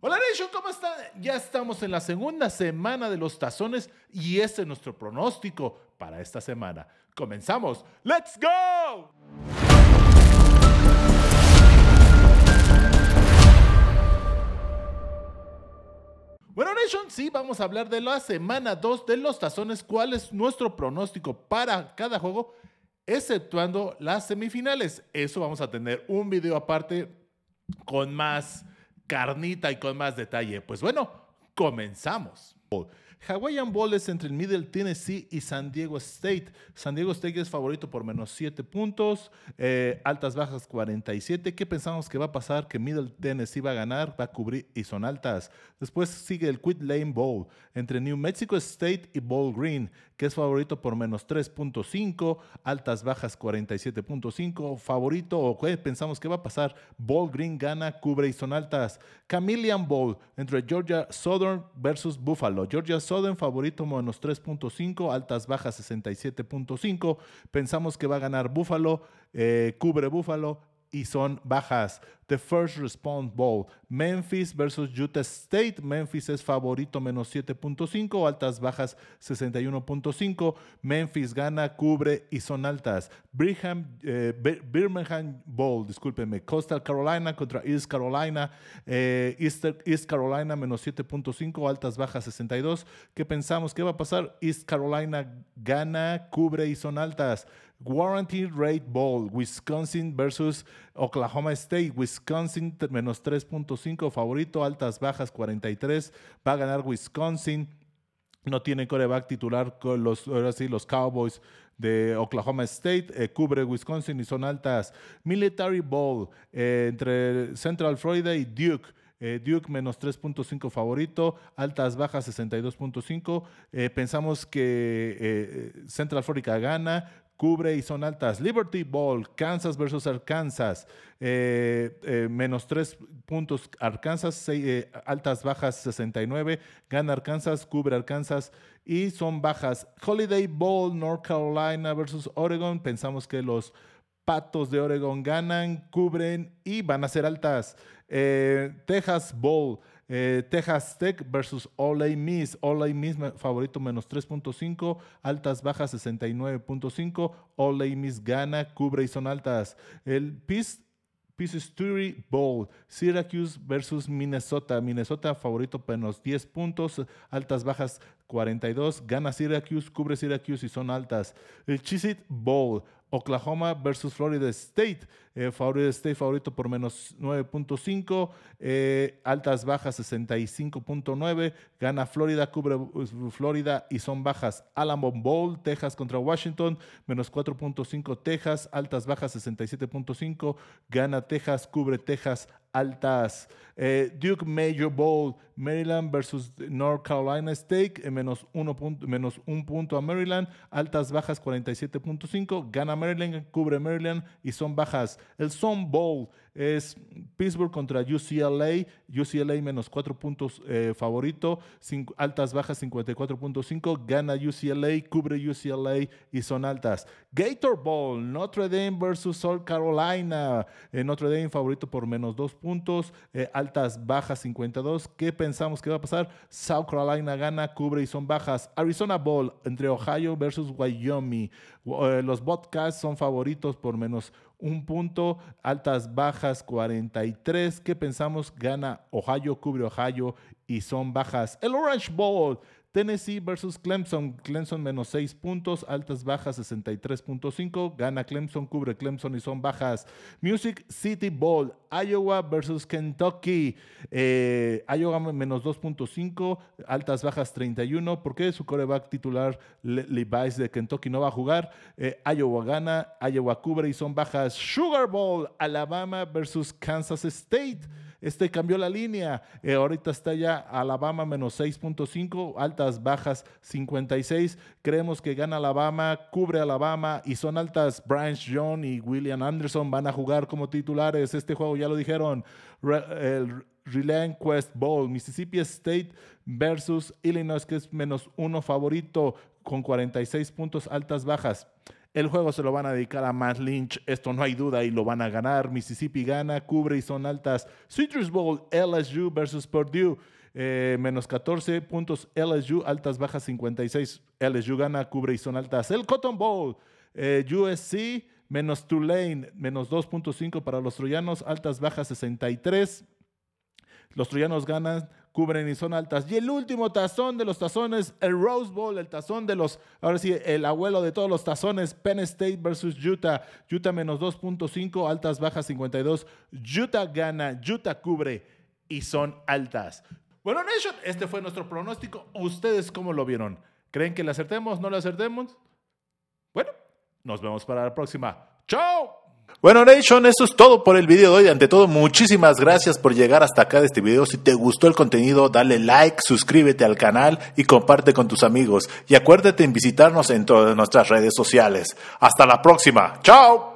Hola Nation, ¿cómo están? Ya estamos en la segunda semana de los tazones y este es nuestro pronóstico para esta semana. Comenzamos. ¡Let's go! Bueno, Nation, sí, vamos a hablar de la semana 2 de los tazones, cuál es nuestro pronóstico para cada juego, exceptuando las semifinales. Eso vamos a tener un video aparte con más carnita y con más detalle. Pues bueno, comenzamos. Hawaiian Bowl es entre el Middle Tennessee y San Diego State. San Diego State es favorito por menos 7 puntos, eh, altas bajas 47. ¿Qué pensamos que va a pasar? Que Middle Tennessee va a ganar, va a cubrir y son altas. Después sigue el Quit Lane Bowl entre New Mexico State y Bowl Green, que es favorito por menos 3.5, altas bajas 47.5. Favorito o qué pensamos que va a pasar? Bowl Green gana, cubre y son altas. Chameleon Bowl entre Georgia Southern versus Buffalo. Georgia Southern favorito menos 3.5, altas bajas 67.5. Pensamos que va a ganar Buffalo, eh, cubre Buffalo y son bajas. The First Response Bowl. Memphis versus Utah State. Memphis es favorito menos 7.5, altas bajas 61.5. Memphis gana, cubre y son altas. Birmingham, eh, Birmingham Bowl, discúlpeme. Coastal Carolina contra East Carolina. Eh, East, Carolina menos 7.5, altas bajas 62. ¿Qué pensamos? ¿Qué va a pasar? East Carolina gana, cubre y son altas. Warranty Rate Bowl, Wisconsin versus Oklahoma State. Wisconsin menos 3.5 favorito, altas bajas 43. Va a ganar Wisconsin. No tiene coreback titular con los, ahora sí, los Cowboys de Oklahoma State. Eh, cubre Wisconsin y son altas. Military Bowl eh, entre Central Florida y Duke. Eh, Duke menos 3.5 favorito, altas bajas 62.5. pensamos que Central Florida gana, cubre y son altas. Liberty Bowl, Kansas versus Arkansas, eh, eh, menos 3 puntos Arkansas, eh, altas bajas 69, gana Arkansas, cubre Arkansas y son bajas. Holiday Bowl, North Carolina versus Oregon, pensamos que los Patos de Oregon ganan, cubren y van a ser altas. Texas Bowl, eh, Texas Tech versus Ole Miss. Ole Miss favorito menos 3.5, altas bajas 69.5. Ole Miss gana, cubre y son altas. El Peace Peace Story Bowl, Syracuse versus Minnesota. Minnesota favorito menos 10 puntos, altas bajas 42. Gana Syracuse, cubre Syracuse y son altas. El Cheez Bowl, Oklahoma versus Florida State. Eh, Florida State favorito por menos 9.5. Eh, altas bajas 65.9. Gana Florida, cubre uh, Florida y son bajas. Alamo Bowl, Texas contra Washington. Menos 4.5 Texas. Altas bajas 67.5. Gana Texas, cubre Texas altas. Eh, Duke Major Bowl, Maryland versus North Carolina State, eh, menos, uno punto, menos un punto a Maryland, altas bajas 47.5, gana Maryland, cubre Maryland y son bajas. El Sun Bowl es Pittsburgh contra UCLA, UCLA menos 4 puntos eh, favorito, altas bajas 54.5, gana UCLA, cubre UCLA y son altas. Gator Bowl, Notre Dame versus South Carolina, Notre Dame favorito por menos 2 puntos, eh, altas bajas 52. ¿Qué pensamos que va a pasar? South Carolina gana, cubre y son bajas. Arizona Bowl entre Ohio versus Wyoming. Eh, los Bobcats son favoritos por menos un punto, altas bajas 43. ¿Qué pensamos? Gana Ohio, cubre Ohio y son bajas. El Orange Bowl Tennessee versus Clemson. Clemson menos 6 puntos, altas bajas 63.5. Gana Clemson, cubre Clemson y son bajas. Music City Bowl. Iowa versus Kentucky. Eh, Iowa menos 2.5, altas bajas 31. ¿Por qué su coreback titular Levi's de Kentucky no va a jugar? Eh, Iowa gana, Iowa cubre y son bajas. Sugar Bowl. Alabama versus Kansas State. Este cambió la línea. Eh, ahorita está ya Alabama menos 6.5, altas, bajas 56. Creemos que gana Alabama, cubre Alabama y son altas. Branch John y William Anderson van a jugar como titulares. Este juego ya lo dijeron. el Relay Quest Bowl, Mississippi State versus Illinois, que es menos uno favorito con 46 puntos, altas, bajas. El juego se lo van a dedicar a Matt Lynch, esto no hay duda y lo van a ganar. Mississippi gana, cubre y son altas. Citrus Bowl, LSU versus Purdue. Eh, menos 14 puntos LSU, altas bajas 56. LSU gana, cubre y son altas. El Cotton Bowl, eh, USC menos Tulane, menos 2.5 para los troyanos, altas bajas 63. Los troyanos ganan, cubren y son altas. Y el último tazón de los tazones, el Rose Bowl, el tazón de los, ahora sí, el abuelo de todos los tazones, Penn State versus Utah. Utah menos 2.5, altas bajas 52. Utah gana, Utah cubre y son altas. Bueno, Nation, este fue nuestro pronóstico. ¿Ustedes cómo lo vieron? ¿Creen que le acertemos? ¿No le acertemos? Bueno, nos vemos para la próxima. ¡Chao! Bueno, Nation, eso es todo por el video de hoy. Ante todo, muchísimas gracias por llegar hasta acá de este video. Si te gustó el contenido, dale like, suscríbete al canal y comparte con tus amigos. Y acuérdate en visitarnos en todas nuestras redes sociales. Hasta la próxima. ¡Chao!